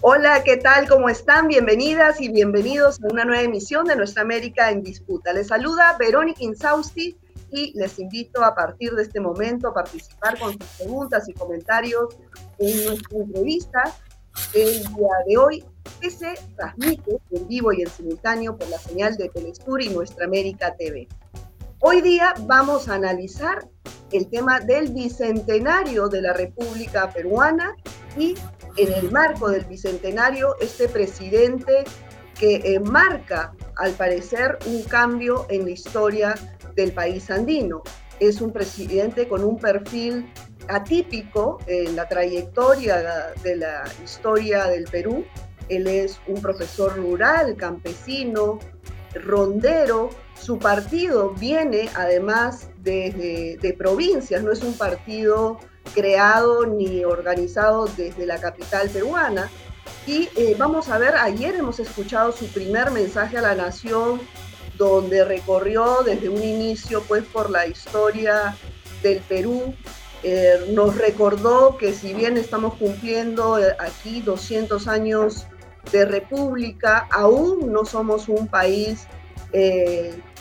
Hola, ¿qué tal? ¿Cómo están? Bienvenidas y bienvenidos a una nueva emisión de Nuestra América en Disputa. Les saluda Verónica Insausti y les invito a partir de este momento a participar con sus preguntas y comentarios en nuestra entrevista el día de hoy que se transmite en vivo y en simultáneo por la señal de Telesur y Nuestra América TV. Hoy día vamos a analizar el tema del bicentenario de la República Peruana y en el marco del bicentenario este presidente que marca al parecer un cambio en la historia del país andino. Es un presidente con un perfil atípico en la trayectoria de la historia del Perú. Él es un profesor rural, campesino, rondero. Su partido viene además de, de provincias, no es un partido creado ni organizado desde la capital peruana. Y eh, vamos a ver, ayer hemos escuchado su primer mensaje a la nación, donde recorrió desde un inicio pues por la historia del Perú, eh, nos recordó que si bien estamos cumpliendo eh, aquí 200 años de república, aún no somos un país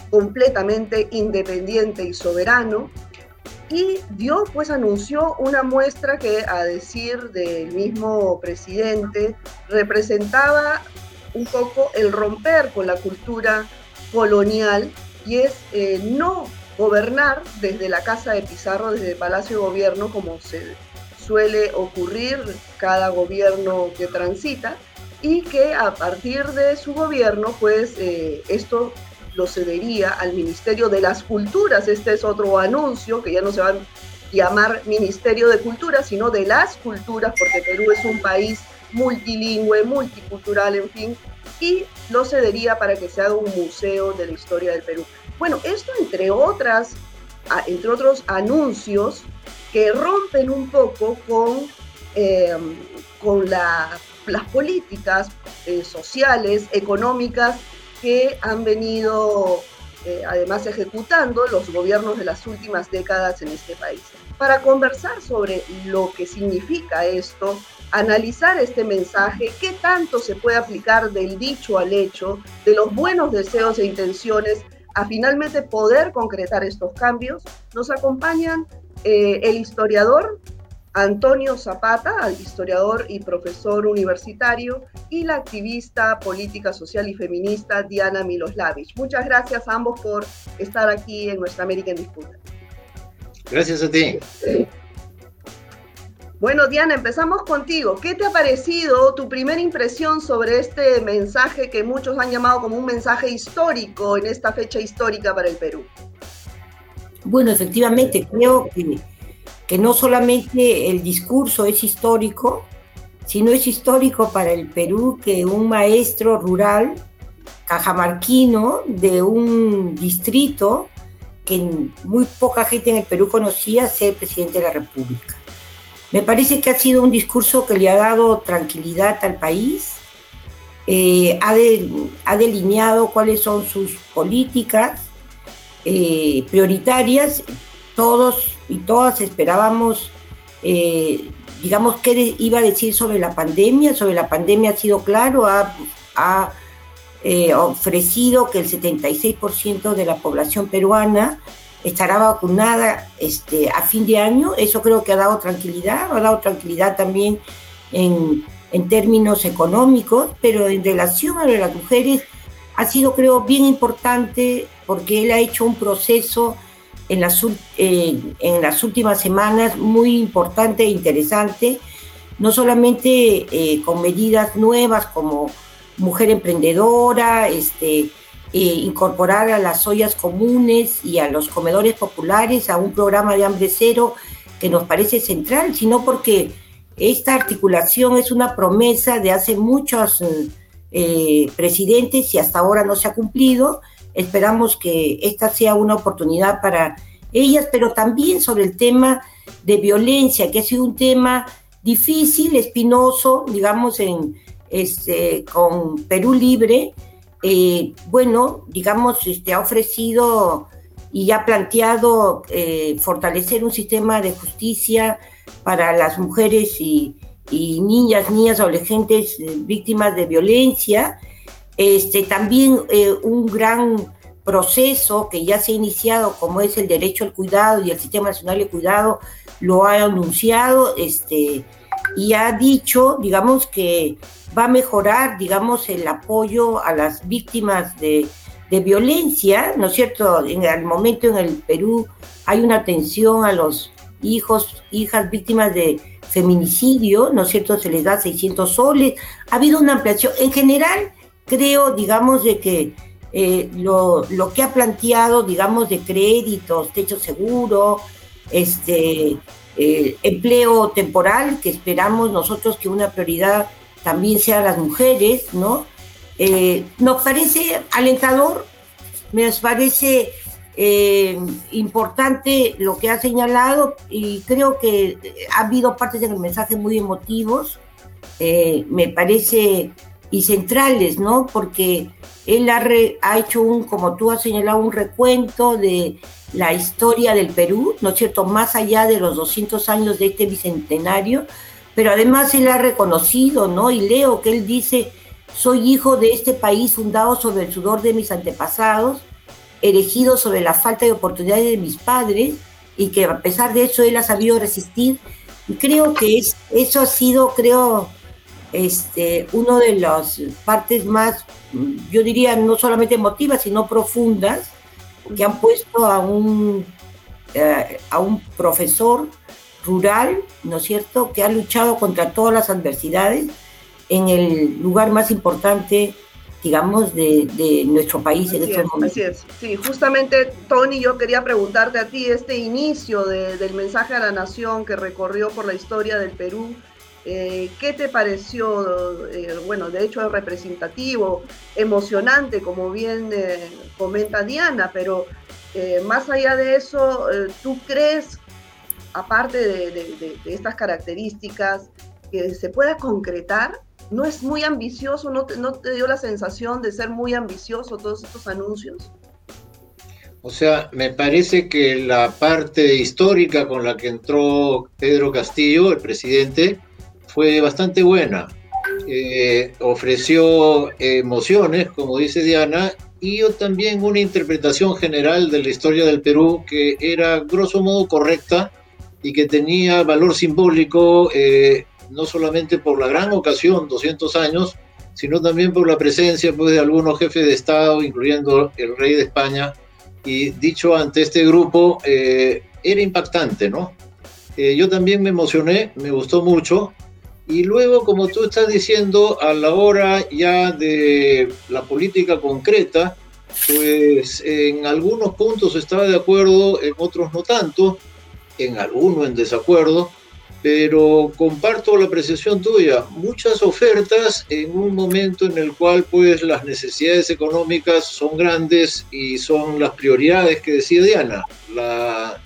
completamente independiente y soberano. Y Dios pues anunció una muestra que a decir del mismo presidente representaba un poco el romper con la cultura colonial y es no gobernar desde la Casa de Pizarro, desde el Palacio de Gobierno, como se suele ocurrir cada gobierno que transita, y que a partir de su gobierno, pues eh, esto lo cedería al Ministerio de las Culturas. Este es otro anuncio que ya no se va a llamar Ministerio de Cultura, sino de las culturas, porque Perú es un país multilingüe, multicultural, en fin, y lo cedería para que se haga un museo de la historia del Perú. Bueno, esto entre otras, entre otros anuncios que rompen un poco con, em, con las políticas eh, sociales, económicas que han venido eh, además ejecutando los gobiernos de las últimas décadas en este país. Para conversar sobre lo que significa esto, analizar este mensaje, qué tanto se puede aplicar del dicho al hecho, de los buenos deseos e intenciones a finalmente poder concretar estos cambios, nos acompañan eh, el historiador Antonio Zapata, historiador y profesor universitario, y la activista política social y feminista Diana Miloslavich. Muchas gracias a ambos por estar aquí en Nuestra América en Disputa. Gracias a ti. Bueno, Diana, empezamos contigo. ¿Qué te ha parecido tu primera impresión sobre este mensaje que muchos han llamado como un mensaje histórico en esta fecha histórica para el Perú? Bueno, efectivamente, creo que, que no solamente el discurso es histórico, sino es histórico para el Perú que un maestro rural cajamarquino de un distrito que muy poca gente en el Perú conocía sea el presidente de la República. Me parece que ha sido un discurso que le ha dado tranquilidad al país, eh, ha, delineado cuáles son sus políticas eh, prioritarias. Todos y todas esperábamos, eh, digamos, qué iba a decir sobre la pandemia. Sobre la pandemia ha sido claro, ha, ha ofrecido que el 76% de la población peruana estará vacunada este, a fin de año. Eso creo que ha dado tranquilidad, ha dado tranquilidad también en, en términos económicos, pero en relación a las mujeres ha sido, creo, bien importante porque él ha hecho un proceso en las, eh, en las últimas semanas muy importante e interesante, no solamente eh, con medidas nuevas como mujer emprendedora, este, eh, incorporar a las ollas comunes y a los comedores populares a un programa de hambre cero que nos parece central, sino porque esta articulación es una promesa de hace muchos eh, presidentes y hasta ahora no se ha cumplido. Esperamos que esta sea una oportunidad para ellas, pero también sobre el tema de violencia, que ha sido un tema difícil, espinoso, digamos, en, este, con Perú Libre, eh, bueno, digamos, este, ha ofrecido y ha planteado eh, fortalecer un sistema de justicia para las mujeres y, y niñas, niñas, adolescentes eh, víctimas de violencia. Este, también eh, un gran proceso que ya se ha iniciado, como es el derecho al cuidado y el Sistema Nacional de Cuidado, lo ha anunciado este, y ha dicho, digamos, que va a mejorar, digamos, el apoyo a las víctimas de, de violencia, ¿no es cierto? En el momento en el Perú hay una atención a los hijos, hijas víctimas de feminicidio, ¿no es cierto? Se les da 600 soles. Ha habido una ampliación. En general, creo, digamos, de que eh, lo, lo, que ha planteado, digamos, de créditos, techo seguro, este, eh, empleo temporal, que esperamos nosotros que una prioridad también sea las mujeres, ¿no? Eh, nos parece alentador, nos parece importante lo que ha señalado y creo que ha habido partes del mensaje muy emotivos, me parece, y centrales, ¿no? Porque él ha, hecho un, como tú has señalado, un recuento de la historia del Perú, ¿no es cierto? Más allá de los 200 años de este bicentenario, pero además él ha reconocido, ¿no? Y leo que él dice, soy hijo de este país fundado sobre el sudor de mis antepasados, elegido sobre la falta de oportunidades de mis padres y que a pesar de eso él ha sabido resistir. Y creo que es, eso ha sido, creo, este, una de las partes más, yo diría, no solamente emotivas, sino profundas, que han puesto a un, eh, a un profesor rural, ¿no es cierto?, que ha luchado contra todas las adversidades en el lugar más importante digamos, de, nuestro país en estos momentos. Así es, sí, justamente Tony, yo quería preguntarte a ti, este inicio del mensaje a la nación que recorrió por la historia del Perú, eh, ¿qué te pareció? Eh, bueno, de hecho es representativo, emocionante, como bien eh, comenta Diana, pero más allá de eso, ¿tú crees, aparte de, estas características, que se pueda concretar ¿No es muy ambicioso? ¿No te, ¿No te dio la sensación de ser muy ambicioso todos estos anuncios? O sea, me parece que la parte histórica con la que entró Pedro Castillo, el presidente, fue bastante buena. Eh, ofreció emociones, como dice Diana, y también una interpretación general de la historia del Perú que era grosso modo correcta y que tenía valor simbólico eh, no solamente por la gran ocasión, 200 años, sino también por la presencia pues, de algunos jefes de Estado, incluyendo el rey de España. Y dicho ante este grupo, eh, era impactante, ¿no? Eh, yo también me emocioné, me gustó mucho. Y luego, como tú estás diciendo, a la hora ya de la política concreta, pues en algunos puntos estaba de acuerdo, en otros no tanto, en algunos en desacuerdo, pero comparto la apreciación tuya. Muchas ofertas en un momento en el cual pues las necesidades económicas son grandes y son las prioridades que decía Diana, la,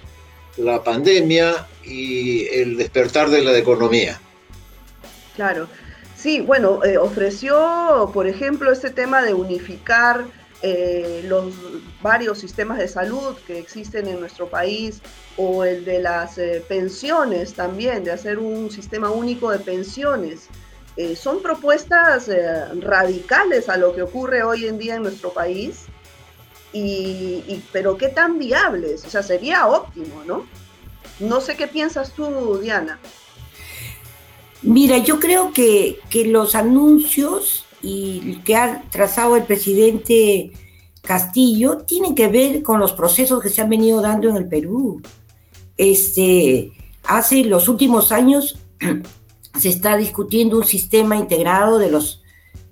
la pandemia y el despertar de la economía. Claro. Sí, bueno, eh, ofreció, por ejemplo, este tema de unificar eh, los varios sistemas de salud que existen en nuestro país o el de las eh, pensiones también, de hacer un sistema único de pensiones. Son propuestas radicales a lo que ocurre hoy en día en nuestro país, y, pero qué tan viables, o sea, sería óptimo, ¿no? No sé qué piensas tú, Diana. Mira, yo creo que, que los anuncios y que ha trazado el presidente Castillo tienen que ver con los procesos que se han venido dando en el Perú. Este, hace los últimos años se está discutiendo un sistema integrado de los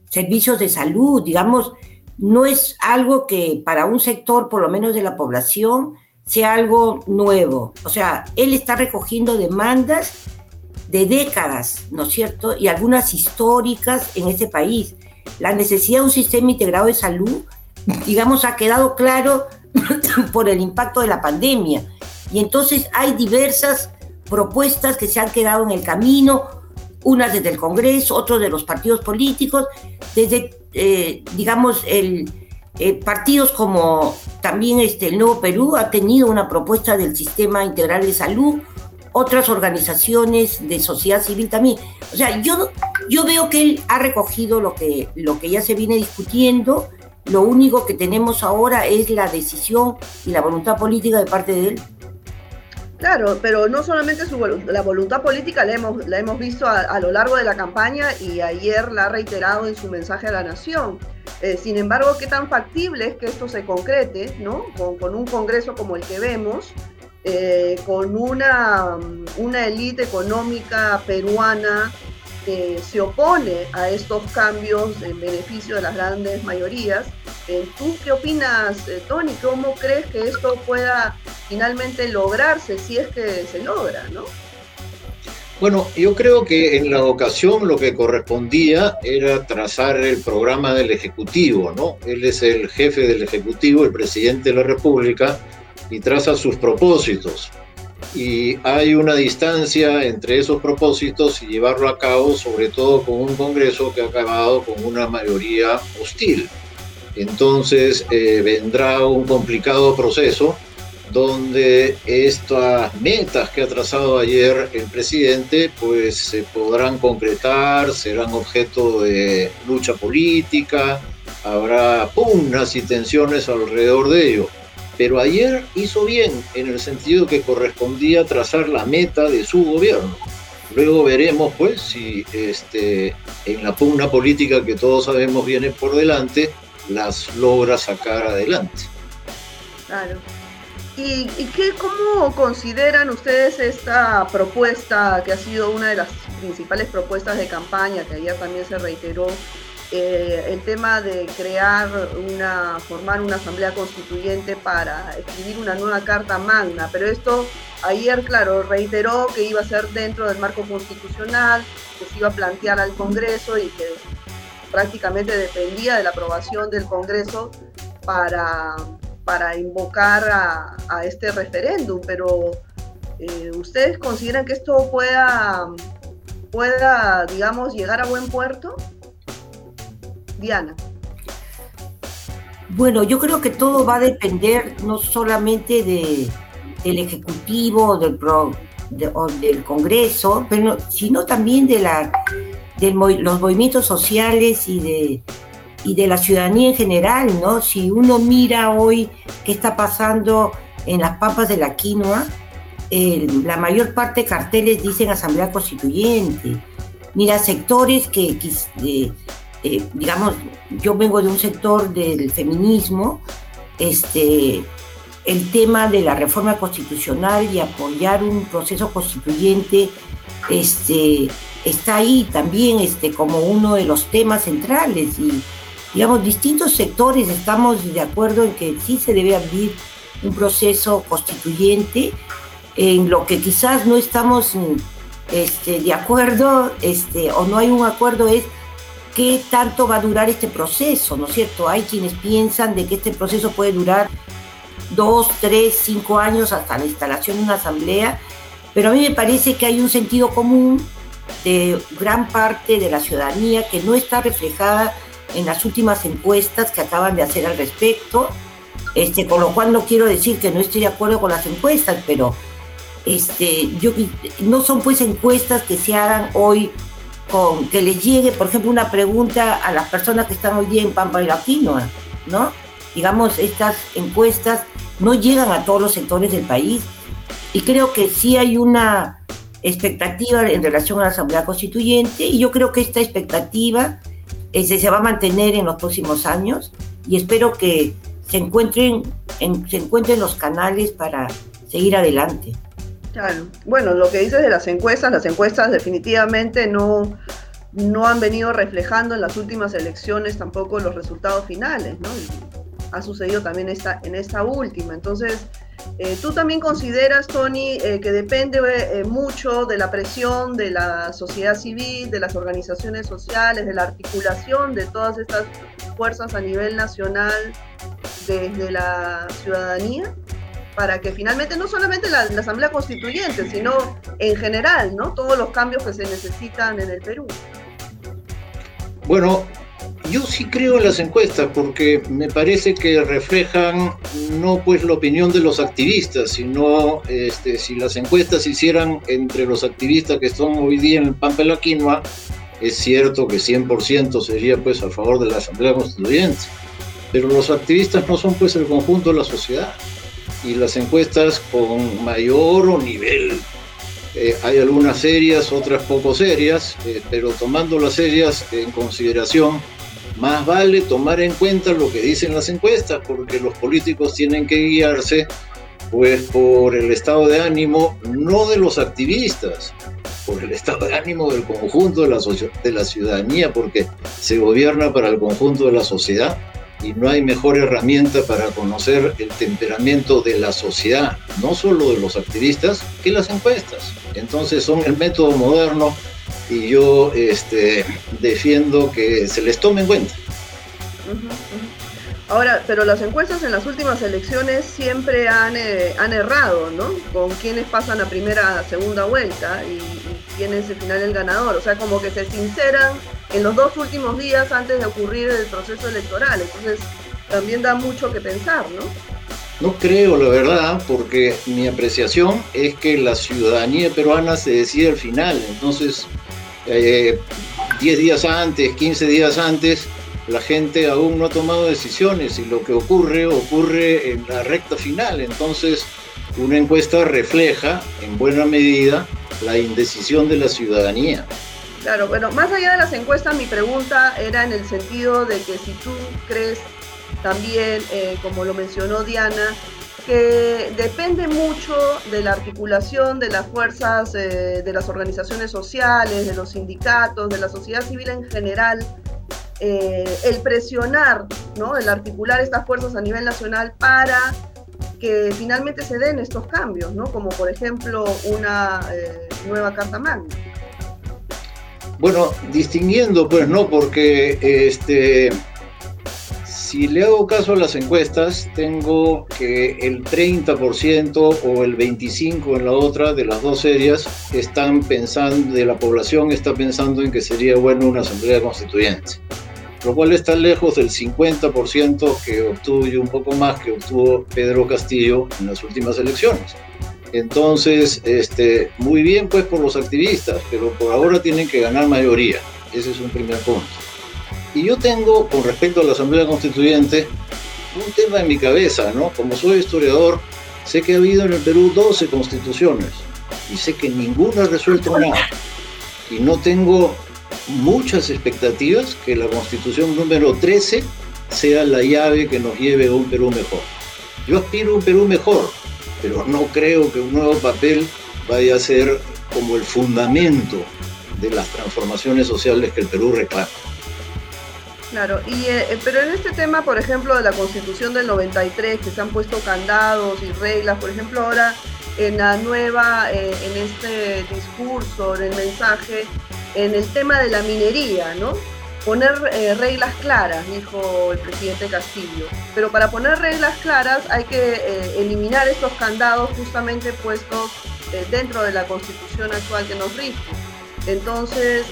servicios de salud, digamos, no es algo que para un sector, por lo menos de la población, sea algo nuevo. O sea, él está recogiendo demandas de décadas, ¿no es cierto? Y algunas históricas en ese país. La necesidad de un sistema integrado de salud, digamos, ha quedado claro por el impacto de la pandemia. Y entonces hay diversas propuestas que se han quedado en el camino, unas desde el Congreso, otras de los partidos políticos, desde, eh, digamos, el, eh, partidos como también este, el Nuevo Perú ha tenido una propuesta del sistema integral de salud, otras organizaciones de sociedad civil también. O sea, yo, yo veo que él ha recogido lo que, lo que ya se viene discutiendo, lo único que tenemos ahora es la decisión y la voluntad política de parte de él. Claro, pero no solamente su, la voluntad política la hemos, la hemos visto a, lo largo de la campaña y ayer la ha reiterado en su mensaje a la nación. Eh, sin embargo, ¿qué tan factible es que esto se concrete, ¿no? con, un Congreso como el que vemos, eh, con una, una élite económica peruana que se opone a estos cambios en beneficio de las grandes mayorías. Eh, ¿Tú qué opinas, eh, Tony? ¿Cómo crees que esto pueda finalmente lograrse si es que se logra, no? Bueno, yo creo que en la ocasión lo que correspondía era trazar el programa del Ejecutivo, ¿no? Él es el jefe del Ejecutivo, el presidente de la República, y traza sus propósitos. Y hay una distancia entre esos propósitos y llevarlo a cabo, sobre todo con un Congreso que ha acabado con una mayoría hostil. Entonces eh, vendrá un complicado proceso donde estas metas que ha trazado ayer el presidente pues se podrán concretar, serán objeto de lucha política, habrá pugnas y tensiones alrededor de ello pero ayer hizo bien en el sentido que correspondía trazar la meta de su gobierno. Luego veremos, pues, si este, en la pugna política que todos sabemos viene por delante, las logra sacar adelante. Claro. ¿Y, qué, cómo consideran ustedes esta propuesta, que ha sido una de las principales propuestas de campaña, que ayer también se reiteró eh, el tema de crear una, formar una asamblea constituyente para escribir una nueva carta magna, pero esto ayer, claro, reiteró que iba a ser dentro del marco constitucional, que se iba a plantear al Congreso y que prácticamente dependía de la aprobación del Congreso para, para invocar a, este referéndum, pero eh, ¿ustedes consideran que esto pueda, pueda, digamos, llegar a buen puerto? Diana. Bueno, yo creo que todo va a depender no solamente de, del Ejecutivo del o del Congreso, pero, sino también de, los movimientos sociales y de, la ciudadanía en general, ¿no? Si uno mira hoy qué está pasando en las papas de la quinoa, la mayor parte de carteles dicen Asamblea Constituyente. Mira, sectores que, que eh, digamos, yo vengo de un sector del feminismo, este, el tema de la reforma constitucional y apoyar un proceso constituyente este, está ahí también este, como uno de los temas centrales y digamos distintos sectores estamos de acuerdo en que sí se debe abrir un proceso constituyente en lo que quizás no estamos este, de acuerdo este, o no hay un acuerdo es qué tanto va a durar este proceso, ¿no es cierto? Hay quienes piensan de que este proceso puede durar dos, tres, cinco años hasta la instalación de una asamblea, pero a mí me parece que hay un sentido común de gran parte de la ciudadanía que no está reflejada en las últimas encuestas que acaban de hacer al respecto, este, con lo cual no quiero decir que no estoy de acuerdo con las encuestas, pero este, yo, no son pues encuestas que se hagan hoy con que les llegue, por ejemplo, una pregunta a las personas que están hoy día en Pampa y la Quinoa, ¿no? Digamos, estas encuestas no llegan a todos los sectores del país y creo que sí hay una expectativa en relación a la Asamblea Constituyente y yo creo que esta expectativa este, se va a mantener en los próximos años y espero que se encuentren, en, se encuentren los canales para seguir adelante. Claro. Bueno, lo que dices de las encuestas, las encuestas definitivamente no, no han venido reflejando en las últimas elecciones tampoco los resultados finales, ¿no? ha sucedido también esta, en esta última. Entonces, eh, ¿tú también consideras, Tony, eh, que depende eh, mucho de la presión de la sociedad civil, de las organizaciones sociales, de la articulación de todas estas fuerzas a nivel nacional desde la ciudadanía? Para que finalmente no solamente la, Asamblea Constituyente, sino en general, ¿no? Todos los cambios que se necesitan en el Perú. Bueno, yo sí creo en las encuestas porque me parece que reflejan no pues la opinión de los activistas, sino este, si las encuestas se hicieran entre los activistas que están hoy día en el Pampa la Quinoa, es cierto que 100% sería pues a favor de la Asamblea Constituyente, pero los activistas no son pues el conjunto de la sociedad y las encuestas con mayor nivel. Eh, hay algunas serias, otras poco serias, eh, pero tomando las serias en consideración, más vale tomar en cuenta lo que dicen las encuestas, porque los políticos tienen que guiarse pues por el estado de ánimo no de los activistas, por el estado de ánimo del conjunto de la, de la ciudadanía, porque se gobierna para el conjunto de la sociedad y no hay mejor herramienta para conocer el temperamento de la sociedad, no solo de los activistas, que las encuestas. Entonces son el método moderno y yo este, defiendo que se les tome en cuenta. Ahora, pero las encuestas en las últimas elecciones siempre han, eh, han errado, ¿no? Con quienes pasan a primera, segunda vuelta y, quién es al final el ganador. O sea, como que se sinceran en los dos últimos días antes de ocurrir el proceso electoral. Entonces, también da mucho que pensar, ¿no? No creo, la verdad, porque mi apreciación es que la ciudadanía peruana se decide al final. Entonces, 10 eh, días antes, 15 días antes, la gente aún no ha tomado decisiones y lo que ocurre ocurre en la recta final. Entonces, una encuesta refleja en buena medida la indecisión de la ciudadanía. Claro, bueno, más allá de las encuestas, mi pregunta era en el sentido de que si tú crees también, eh, como lo mencionó Diana, que depende mucho de la articulación de las fuerzas, eh, de las organizaciones sociales, de los sindicatos, de la sociedad civil en general, eh, el presionar, ¿no? el articular estas fuerzas a nivel nacional para que finalmente se den estos cambios, ¿no? como por ejemplo una nueva Carta Magna. Bueno, distinguiendo, pues no, porque este, si le hago caso a las encuestas, tengo que el 30% o el 25% en la otra de las dos series están pensando, de la población está pensando en que sería bueno una asamblea constituyente, lo cual está lejos del 50% que obtuvo y un poco más que obtuvo Pedro Castillo en las últimas elecciones. Entonces, este, muy bien pues por los activistas, pero por ahora tienen que ganar mayoría. Ese es un primer punto. Y yo tengo, con respecto a la Asamblea Constituyente, un tema en mi cabeza, ¿no? Como soy historiador, sé que ha habido en el Perú 12 constituciones y sé que ninguna ha resuelto nada. Y no tengo muchas expectativas que la constitución número 13 sea la llave que nos lleve a un Perú mejor. Yo aspiro a un Perú mejor, pero no creo que un nuevo papel vaya a ser como el fundamento de las transformaciones sociales que el Perú reclama. Claro, y, eh, pero en este tema, por ejemplo, de la constitución del 93, que se han puesto candados y reglas, por ejemplo, ahora en la nueva, eh, en este discurso, en el mensaje, en el tema de la minería, ¿no? poner eh, reglas claras, dijo el presidente Castillo. Pero para poner reglas claras hay que eh, eliminar estos candados justamente puestos eh, dentro de la constitución actual que nos rige. Entonces,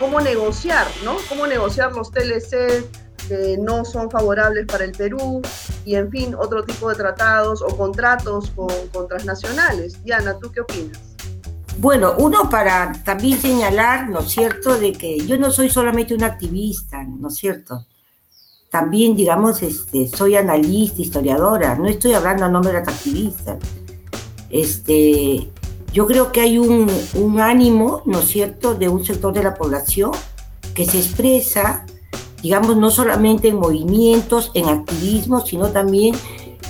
¿cómo negociar, no? ¿Cómo negociar los TLC que no son favorables para el Perú? Y en fin, otro tipo de tratados o contratos con, con transnacionales. Diana, ¿tú qué opinas? Bueno, uno para también señalar, ¿no es cierto?, de que yo no soy solamente un activista, ¿no es cierto? También, digamos, este, soy analista, historiadora, no estoy hablando a nombre de activistas. Este, yo creo que hay un, un ánimo, ¿no es cierto?, de un sector de la población que se expresa, digamos, no solamente en movimientos, en activismo, sino también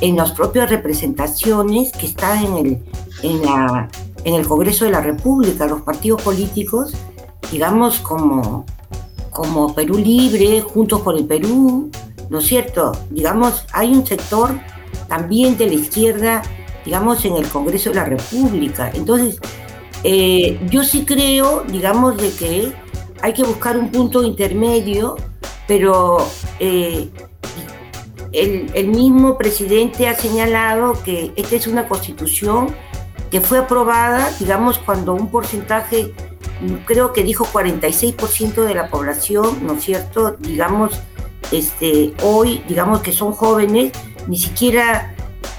en las propias representaciones que están en, el, en la en el Congreso de la República, los partidos políticos, digamos, como, como Perú Libre, Juntos por el Perú, ¿no es cierto? Digamos, hay un sector también de la izquierda, digamos, en el Congreso de la República. Entonces, eh, yo sí creo, digamos, de que hay que buscar un punto intermedio, pero eh, el, el, mismo presidente ha señalado que esta es una constitución fue aprobada, digamos, cuando un porcentaje creo que dijo 46% de la población, ¿no es cierto? Digamos, este, hoy, digamos que son jóvenes, ni siquiera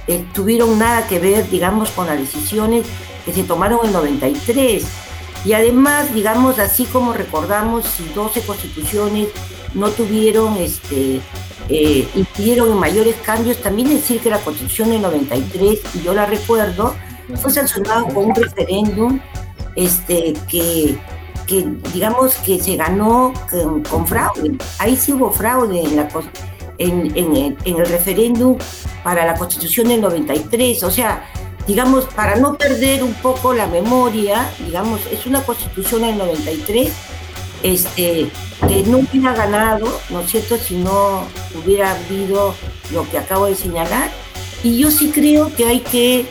eh, tuvieron nada que ver, digamos, con las decisiones que se tomaron en 93. Y además, digamos, así como recordamos, si 12 constituciones no tuvieron, este, eh, en mayores cambios, también decir que la constitución del 93, y yo la recuerdo, fue sancionada con un referéndum este, que, que, digamos, que se ganó con, fraude. Ahí sí hubo fraude en, la, en, en el referéndum para la constitución del 93. O sea, digamos, para no perder un poco la memoria, digamos, es una constitución del 93 este, que no hubiera ganado, ¿no es cierto?, si no hubiera habido lo que acabo de señalar. Y yo sí creo que hay que,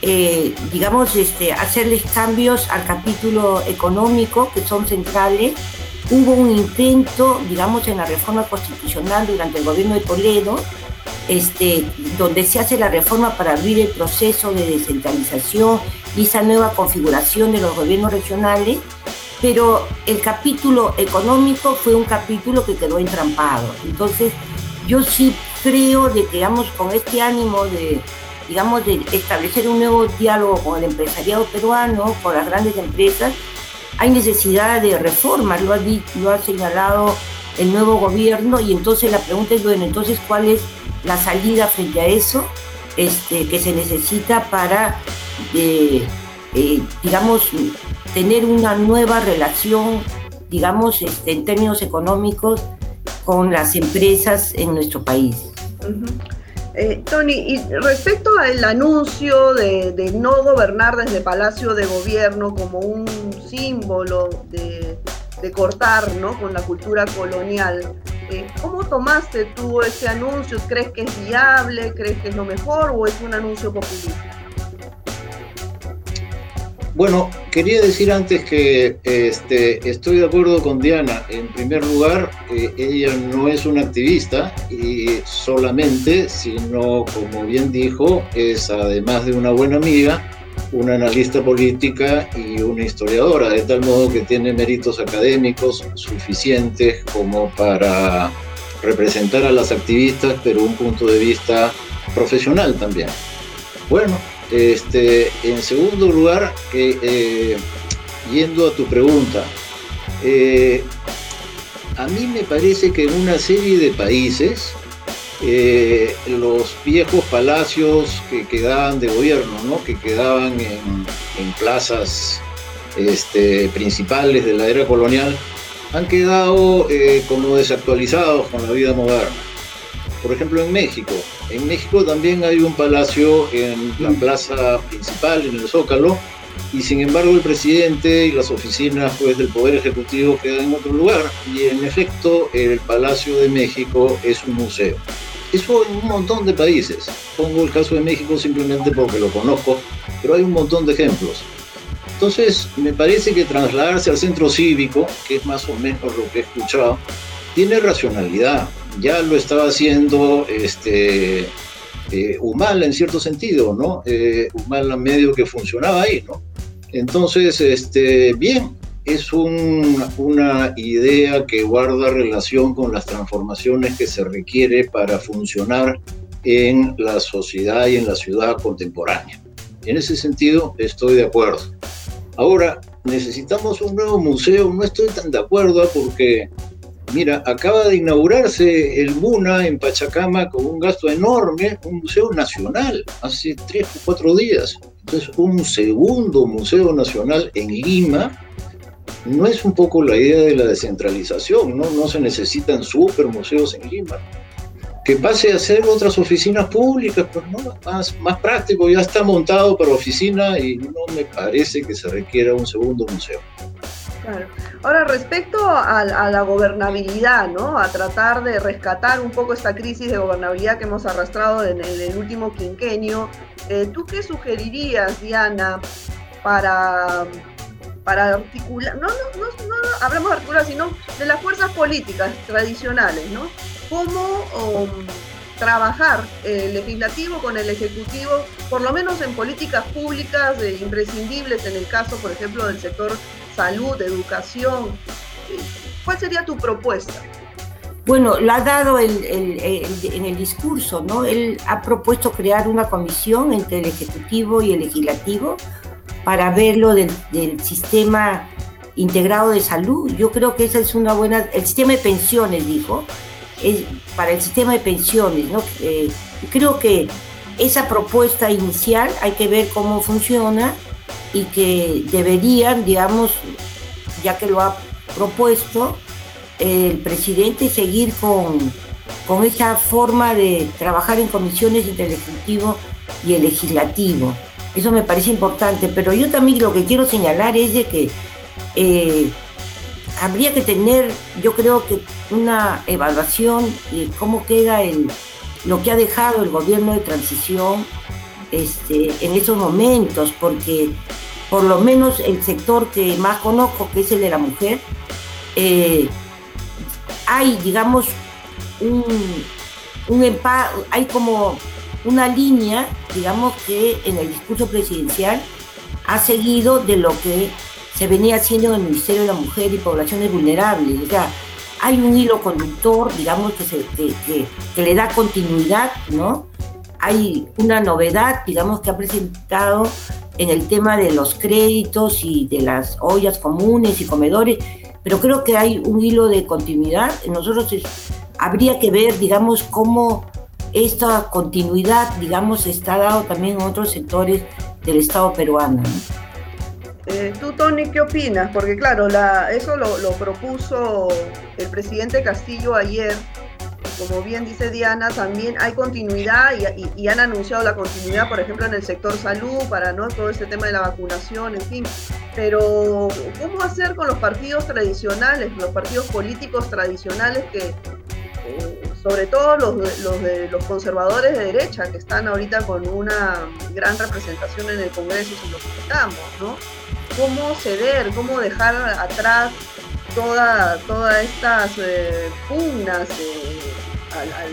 eh, digamos, este, hacerles cambios al capítulo económico, que son centrales. Hubo un intento, digamos, en la reforma constitucional durante el gobierno de Toledo, este, donde se hace la reforma para abrir el proceso de descentralización y esa nueva configuración de los gobiernos regionales, pero el capítulo económico fue un capítulo que quedó entrampado. Entonces, yo sí creo de que, digamos, con este ánimo de, digamos, de establecer un nuevo diálogo con el empresariado peruano, con las grandes empresas, hay necesidad de reformas, lo ha, lo ha señalado el nuevo gobierno, y entonces la pregunta es, bueno, entonces, ¿cuál es la salida frente a eso este, que se necesita para, eh, eh, digamos, tener una nueva relación, digamos, este, en términos económicos con las empresas en nuestro país. Eh, Tony, y respecto al anuncio de, no gobernar desde Palacio de Gobierno como un símbolo de, de cortar ¿no? con la cultura colonial, eh, ¿Cómo tomaste tú ese anuncio? ¿Crees que es viable? ¿Crees que es lo mejor o es un anuncio populista? Bueno, quería decir antes que este, estoy de acuerdo con Diana. En primer lugar, eh, ella no es una activista y solamente, sino como bien dijo, es además de una buena amiga, una analista política y una historiadora, de tal modo que tiene méritos académicos suficientes como para representar a las activistas, pero un punto de vista profesional también. Bueno, este, en segundo lugar, eh, yendo a tu pregunta, eh, a mí me parece que en una serie de países, eh, los viejos palacios que quedaban de gobierno, ¿no? que quedaban en, plazas este, principales de la era colonial, han quedado como desactualizados con la vida moderna. Por ejemplo, en México. En México también hay un palacio en la plaza principal, en el Zócalo, y sin embargo el presidente y las oficinas pues, del Poder Ejecutivo quedan en otro lugar. Y en efecto, el Palacio de México es un museo. Eso en un montón de países. Pongo el caso de México simplemente porque lo conozco, pero hay un montón de ejemplos. Entonces, me parece que trasladarse al centro cívico, que es más o menos lo que he escuchado, tiene racionalidad. Ya lo estaba haciendo este, eh, en cierto sentido, ¿no? Eh, Humala medio que funcionaba ahí, ¿no? Entonces, este, bien, es una idea que guarda relación con las transformaciones que se requiere para funcionar en la sociedad y en la ciudad contemporánea. En ese sentido estoy de acuerdo. Ahora, necesitamos un nuevo museo, no estoy tan de acuerdo porque, mira, acaba de inaugurarse el MUNA en Pachacama con un gasto enorme, un museo nacional, hace tres o cuatro días. Entonces, un segundo museo nacional en Lima no es un poco la idea de la descentralización, no, no se necesitan super museos en Lima. Que pase a ser otras oficinas públicas, pues no, más, más práctico, ya está montado para oficina y no me parece que se requiera un segundo museo. Ahora, respecto a, la gobernabilidad, ¿no? A tratar de rescatar un poco esta crisis de gobernabilidad que hemos arrastrado en el, último quinquenio, eh, ¿tú qué sugerirías, Diana, para para articular, no, no, no, hablamos de articular, sino de las fuerzas políticas tradicionales, ¿no? Cómo um, trabajar el legislativo con el ejecutivo, por lo menos en políticas públicas imprescindibles, en el caso, por ejemplo, del sector salud, educación. ¿Cuál sería tu propuesta? Bueno, la ha dado en el discurso, ¿no? Él ha propuesto crear una comisión entre el Ejecutivo y el Legislativo para verlo del, sistema integrado de salud. Yo creo que esa es una buena... El sistema de pensiones, dijo, es para el sistema de pensiones, ¿no? Eh, creo que esa propuesta inicial hay que ver cómo funciona y que deberían, digamos, ya que lo ha propuesto, el presidente seguir con, con esa forma de trabajar en comisiones entre el Ejecutivo y el Legislativo. Eso me parece importante, pero yo también lo que quiero señalar es de que eh, habría que tener, yo creo que una evaluación de cómo queda el, lo que ha dejado el gobierno de transición este, en esos momentos, porque por lo menos el sector que más conozco, que es el de la mujer, eh, hay, digamos, un, un hay como una línea, digamos, que en el discurso presidencial ha seguido de lo que se venía haciendo en el Ministerio de la Mujer y Poblaciones Vulnerables. O sea, hay un hilo conductor, digamos, que, se, que, que, le da continuidad, ¿no? Hay una novedad, digamos, que ha presentado en el tema de los créditos y de las ollas comunes y comedores, pero creo que hay un hilo de continuidad. Nosotros habría que ver, digamos, cómo esta continuidad, digamos, está dado también en otros sectores del Estado peruano. Eh, tú, Tony, ¿qué opinas? Porque claro, la, eso lo, propuso el presidente Castillo ayer. Como bien dice Diana, también hay continuidad y, han anunciado la continuidad, por ejemplo, en el sector salud, para no todo este tema de la vacunación, en fin. Pero, ¿cómo hacer con los partidos tradicionales, los partidos políticos tradicionales que, sobre todo los, los, los conservadores de derecha, que están ahorita con una gran representación en el Congreso, si lo quitamos, ¿no? ¿Cómo ceder, cómo dejar atrás toda, todas estas eh, pugnas al,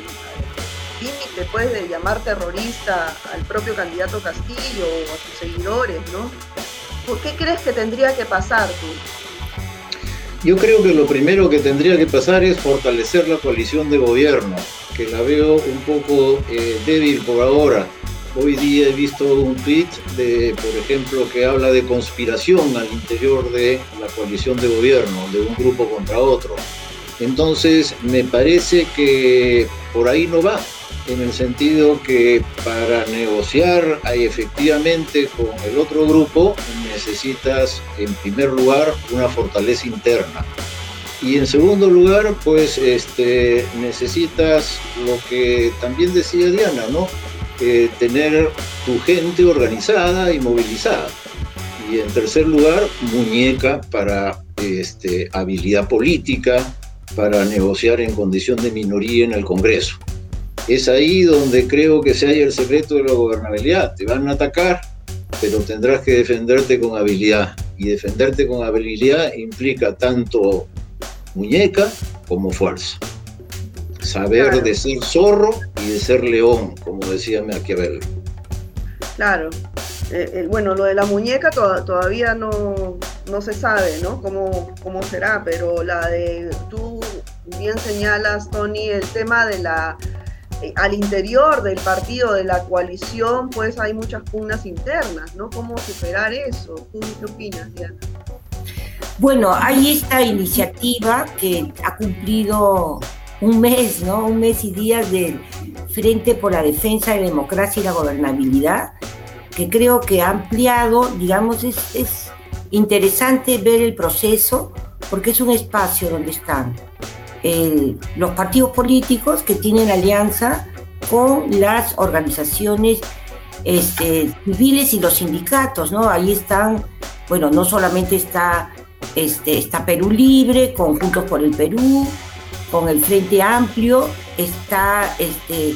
límite pues, de llamar terrorista al propio candidato Castillo o a sus seguidores, ¿no? ¿Por qué crees que tendría que pasar tú? Yo creo que lo primero que tendría que pasar es fortalecer la coalición de gobierno, que la veo un poco eh, débil por ahora. Hoy día he visto un tweet de, por ejemplo, que habla de conspiración al interior de la coalición de gobierno, de un grupo contra otro. Entonces, me parece que por ahí no va en el sentido que para negociar efectivamente con el otro grupo necesitas en primer lugar una fortaleza interna y en segundo lugar pues este, necesitas lo que también decía Diana, ¿no? Eh, tener tu gente organizada y movilizada y en tercer lugar muñeca para este, habilidad política para negociar en condición de minoría en el Congreso. Es ahí donde creo que se halla el secreto de la gobernabilidad. Te van a atacar, pero tendrás que defenderte con habilidad. Y defenderte con habilidad implica tanto muñeca como fuerza. Saber de ser zorro y de ser león, como decía Maquiavelo. Claro. Eh, eh, bueno, lo de la muñeca todavía no, no se sabe, ¿no? Cómo, cómo será, pero la de, tú bien señalas, Tony, el tema de la eh, al interior del partido, de la coalición, pues hay muchas pugnas internas, ¿no? ¿Cómo superar eso? ¿Tú qué opinas, Diana? Bueno, hay esta iniciativa que ha cumplido un mes, ¿no? Un mes y días del Frente por la Defensa de la Democracia y la Gobernabilidad, que creo que ha ampliado, digamos, es, es interesante ver el proceso, porque es un espacio donde están los partidos políticos que tienen alianza con las organizaciones este, civiles y los sindicatos, ¿no? Ahí están, bueno, no solamente está, este, está Perú Libre, con Juntos por el Perú, con el Frente Amplio, está este,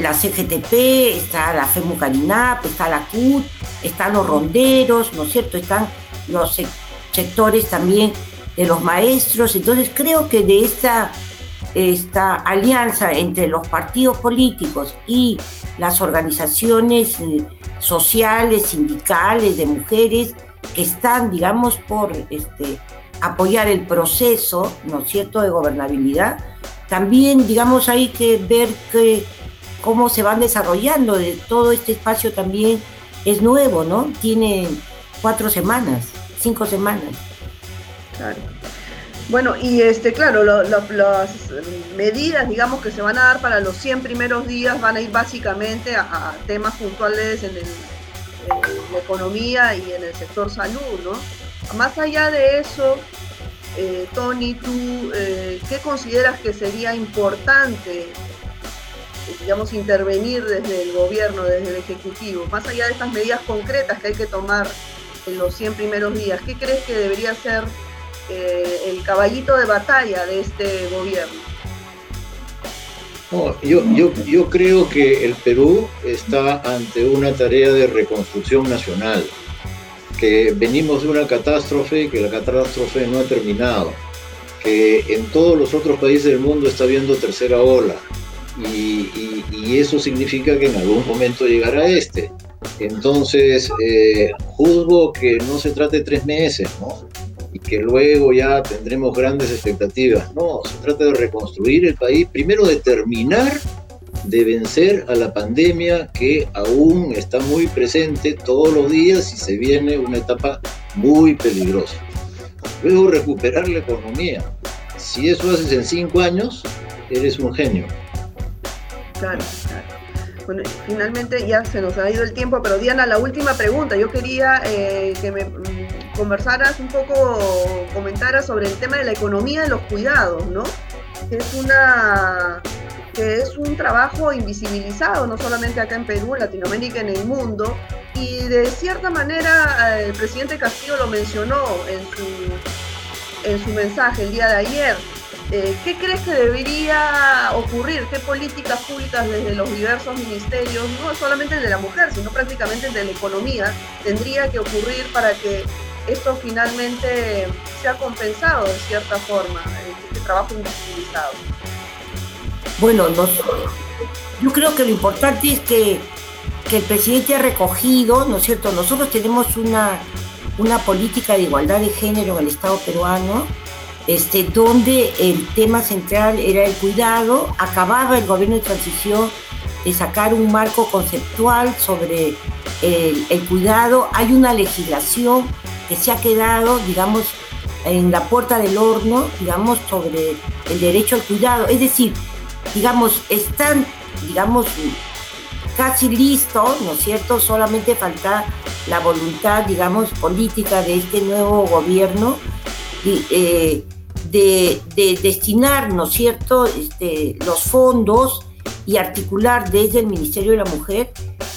la CGTP, está la FEMU Carinap, está la CUT, están los ronderos, ¿no es cierto? Están los sectores también de los maestros. Entonces creo que de esta, esta alianza entre los partidos políticos y las organizaciones eh, sociales, sindicales, de mujeres, que están, digamos, por este, apoyar el proceso, ¿no es cierto?, de gobernabilidad, también, digamos, hay que ver que, cómo se van desarrollando. De todo este espacio también es nuevo, ¿no? Tiene cuatro semanas, cinco semanas. Claro. Bueno, y este, claro, las medidas, digamos, que se van a dar para los 100 primeros días van a ir básicamente a, temas puntuales en, la economía y en el sector salud, ¿no? Más allá de eso, eh, Tony, tú, eh, ¿qué consideras que sería importante, digamos, intervenir desde el gobierno, desde el Ejecutivo? Más allá de estas medidas concretas que hay que tomar en los 100 primeros días, ¿qué crees que debería ser eh, el caballito de batalla de este gobierno? yo, yo, yo creo que el Perú está ante una tarea de reconstrucción nacional, que venimos de una catástrofe y que la catástrofe no ha terminado, que en todos los otros países del mundo está habiendo tercera ola y, eso significa que en algún momento llegará este. Entonces, eh, juzgo que no se trate tres meses, ¿no? y que luego ya tendremos grandes expectativas. No, se trata de reconstruir el país, primero de terminar de vencer a la pandemia que aún está muy presente todos los días y se viene una etapa muy peligrosa. Luego recuperar la economía. Si eso haces en cinco años, eres un genio. Claro, claro. Bueno, finalmente ya se nos ha ido el tiempo, pero Diana, la última pregunta. Yo quería eh, que me conversaras un poco, comentaras sobre el tema de la economía de los cuidados, ¿no? Es una que es un trabajo invisibilizado, no solamente acá en Perú, en Latinoamérica, en el mundo, y de cierta manera el presidente Castillo lo mencionó en su, en su mensaje el día de ayer. Eh, ¿Qué crees que debería ocurrir? ¿Qué políticas públicas desde los diversos ministerios, no solamente el de la mujer, sino prácticamente el de la economía, tendría que ocurrir para que esto finalmente se ha compensado de cierta forma, este trabajo invisibilizado. Bueno, yo creo que lo importante es que, el presidente ha recogido, ¿no es cierto? Nosotros tenemos una, política de igualdad de género en el Estado peruano, este, donde el tema central era el cuidado, acababa el gobierno de transición de sacar un marco conceptual sobre el, el cuidado, hay una legislación que se ha quedado, digamos, en la puerta del horno, digamos, sobre el derecho al cuidado. Es decir, digamos, están, digamos, casi listos, ¿no es cierto? Solamente falta la voluntad, digamos, política de este nuevo gobierno eh, de, de, destinar, ¿no es cierto?, este, los fondos y articular desde el Ministerio de la Mujer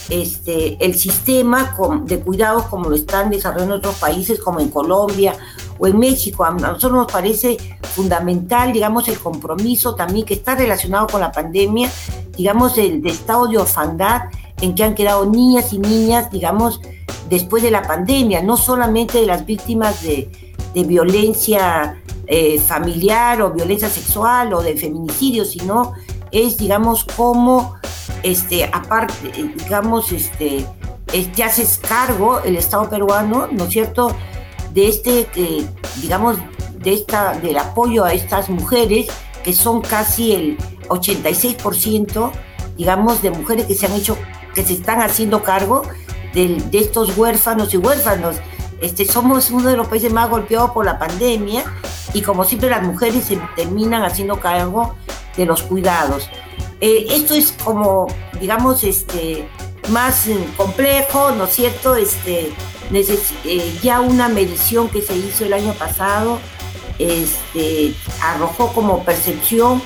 este, el sistema de cuidados como lo están desarrollando otros países como en Colombia o en México. A nosotros nos parece fundamental, digamos, el compromiso también que está relacionado con la pandemia, digamos, el de estado de orfandad en que han quedado niñas y niñas, digamos, después de la pandemia, no solamente de las víctimas de, violencia eh, familiar o violencia sexual o de feminicidio, sino es, digamos, cómo este, aparte, digamos, este, te haces cargo el Estado peruano, ¿no es cierto?, de este, digamos, de esta, del apoyo a estas mujeres, que son casi el 86%, digamos, de mujeres que se han hecho, que se están haciendo cargo de, de estos huérfanos y huérfanos. Este, somos uno de los países más golpeados por la pandemia y como siempre las mujeres se terminan haciendo cargo de los cuidados. Eh, esto es como, digamos, este, más eh, complejo, ¿no es cierto? Este, eh, ya una medición que se hizo el año pasado este, arrojó como percepción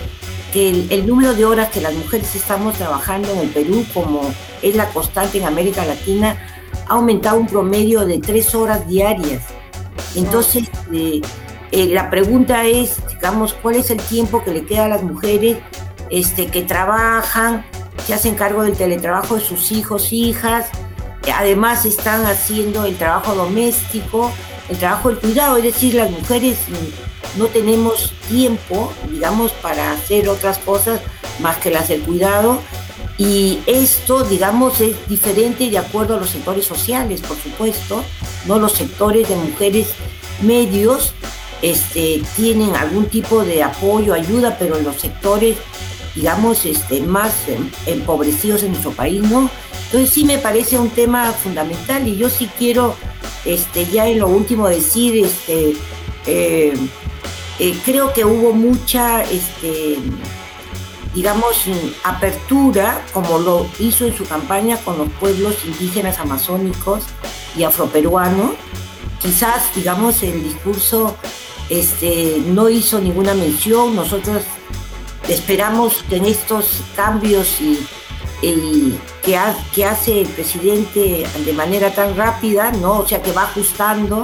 que el, número de horas que las mujeres estamos trabajando en el Perú, como es la constante en América Latina, ha aumentado un promedio de tres horas diarias. Entonces, la pregunta es, digamos, ¿cuál es el tiempo que le queda a las mujeres este, que trabajan, se hacen cargo del teletrabajo de sus hijos, hijas, además están haciendo el trabajo doméstico, el trabajo del cuidado, es decir, las mujeres no tenemos tiempo, digamos, para hacer otras cosas más que las del cuidado. Y esto, digamos, es diferente de acuerdo a los sectores sociales, por supuesto. ¿no? Los sectores de mujeres medios este, tienen algún tipo de apoyo, ayuda, pero los sectores, digamos, este, más em, empobrecidos en nuestro país, ¿no? Entonces sí me parece un tema fundamental y yo sí quiero, este, ya en lo último decir, este, eh, eh, creo que hubo mucha, este, digamos, apertura, como lo hizo en su campaña con los pueblos indígenas amazónicos y afroperuanos. Quizás, digamos, el discurso este, no hizo ninguna mención. Nosotros esperamos que en estos cambios y, que, que, hace el presidente de manera tan rápida, ¿no? O sea, que va ajustando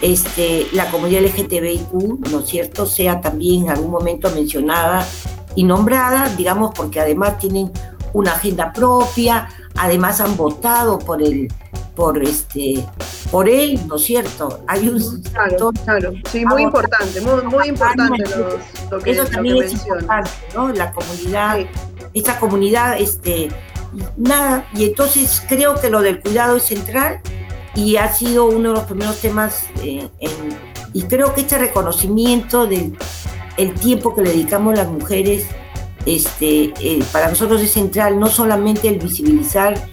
este, la comunidad LGTBIQ, ¿no es cierto?, sea también en algún momento mencionada y nombrada, digamos, porque además tienen una agenda propia, además han votado por el por este por él, ¿no es cierto? Hay un claro, claro. sí, muy importante, muy, muy importante lo que, Eso también es importante, ¿no? La comunidad, esta comunidad, este, nada, y entonces creo que lo del cuidado es central y ha sido uno de los primeros temas eh, y creo que este reconocimiento del el tiempo que le dedicamos las mujeres este, eh, para nosotros es central, no solamente el visibilizar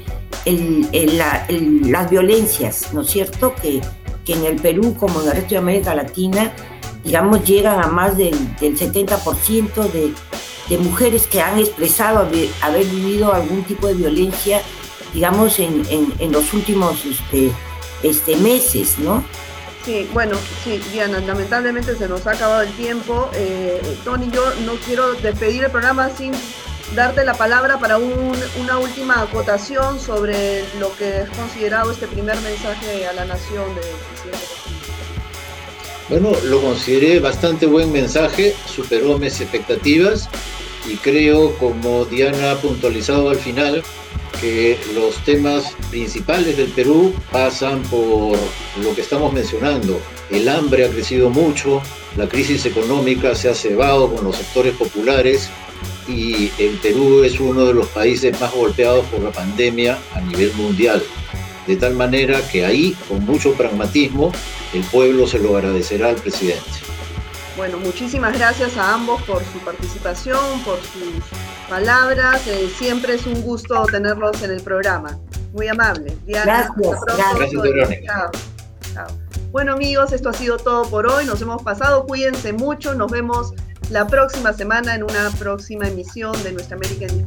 las violencias, ¿no es cierto? Que, que, en el Perú, como en el resto de América Latina, digamos, llegan a más del, 70% de, de, mujeres que han expresado haber, vivido algún tipo de violencia, digamos, en, en, los últimos este, este, meses, ¿no? Sí, bueno, sí, Diana, lamentablemente se nos ha acabado el tiempo. Eh, Tony, yo no quiero despedir el programa sin darte la palabra para una última acotación sobre lo que es considerado este primer mensaje a la nación del presidente Bueno, lo consideré bastante buen mensaje, superó mis expectativas y creo, como Diana ha puntualizado al final, que los temas principales del Perú pasan por lo que estamos mencionando. El hambre ha crecido mucho, la crisis económica se ha cebado con los sectores populares y el Perú es uno de los países más golpeados por la pandemia a nivel mundial. De tal manera que ahí, con mucho pragmatismo, el pueblo se lo agradecerá al presidente. Bueno, muchísimas gracias a ambos por su participación, por sus palabras. Eh, siempre es un gusto tenerlos en el programa. Muy amable. Diana, gracias. gracias Chao. Bueno amigos, esto ha sido todo por hoy. Nos hemos pasado. Cuídense mucho. Nos vemos la próxima semana en una próxima emisión de Nuestra América en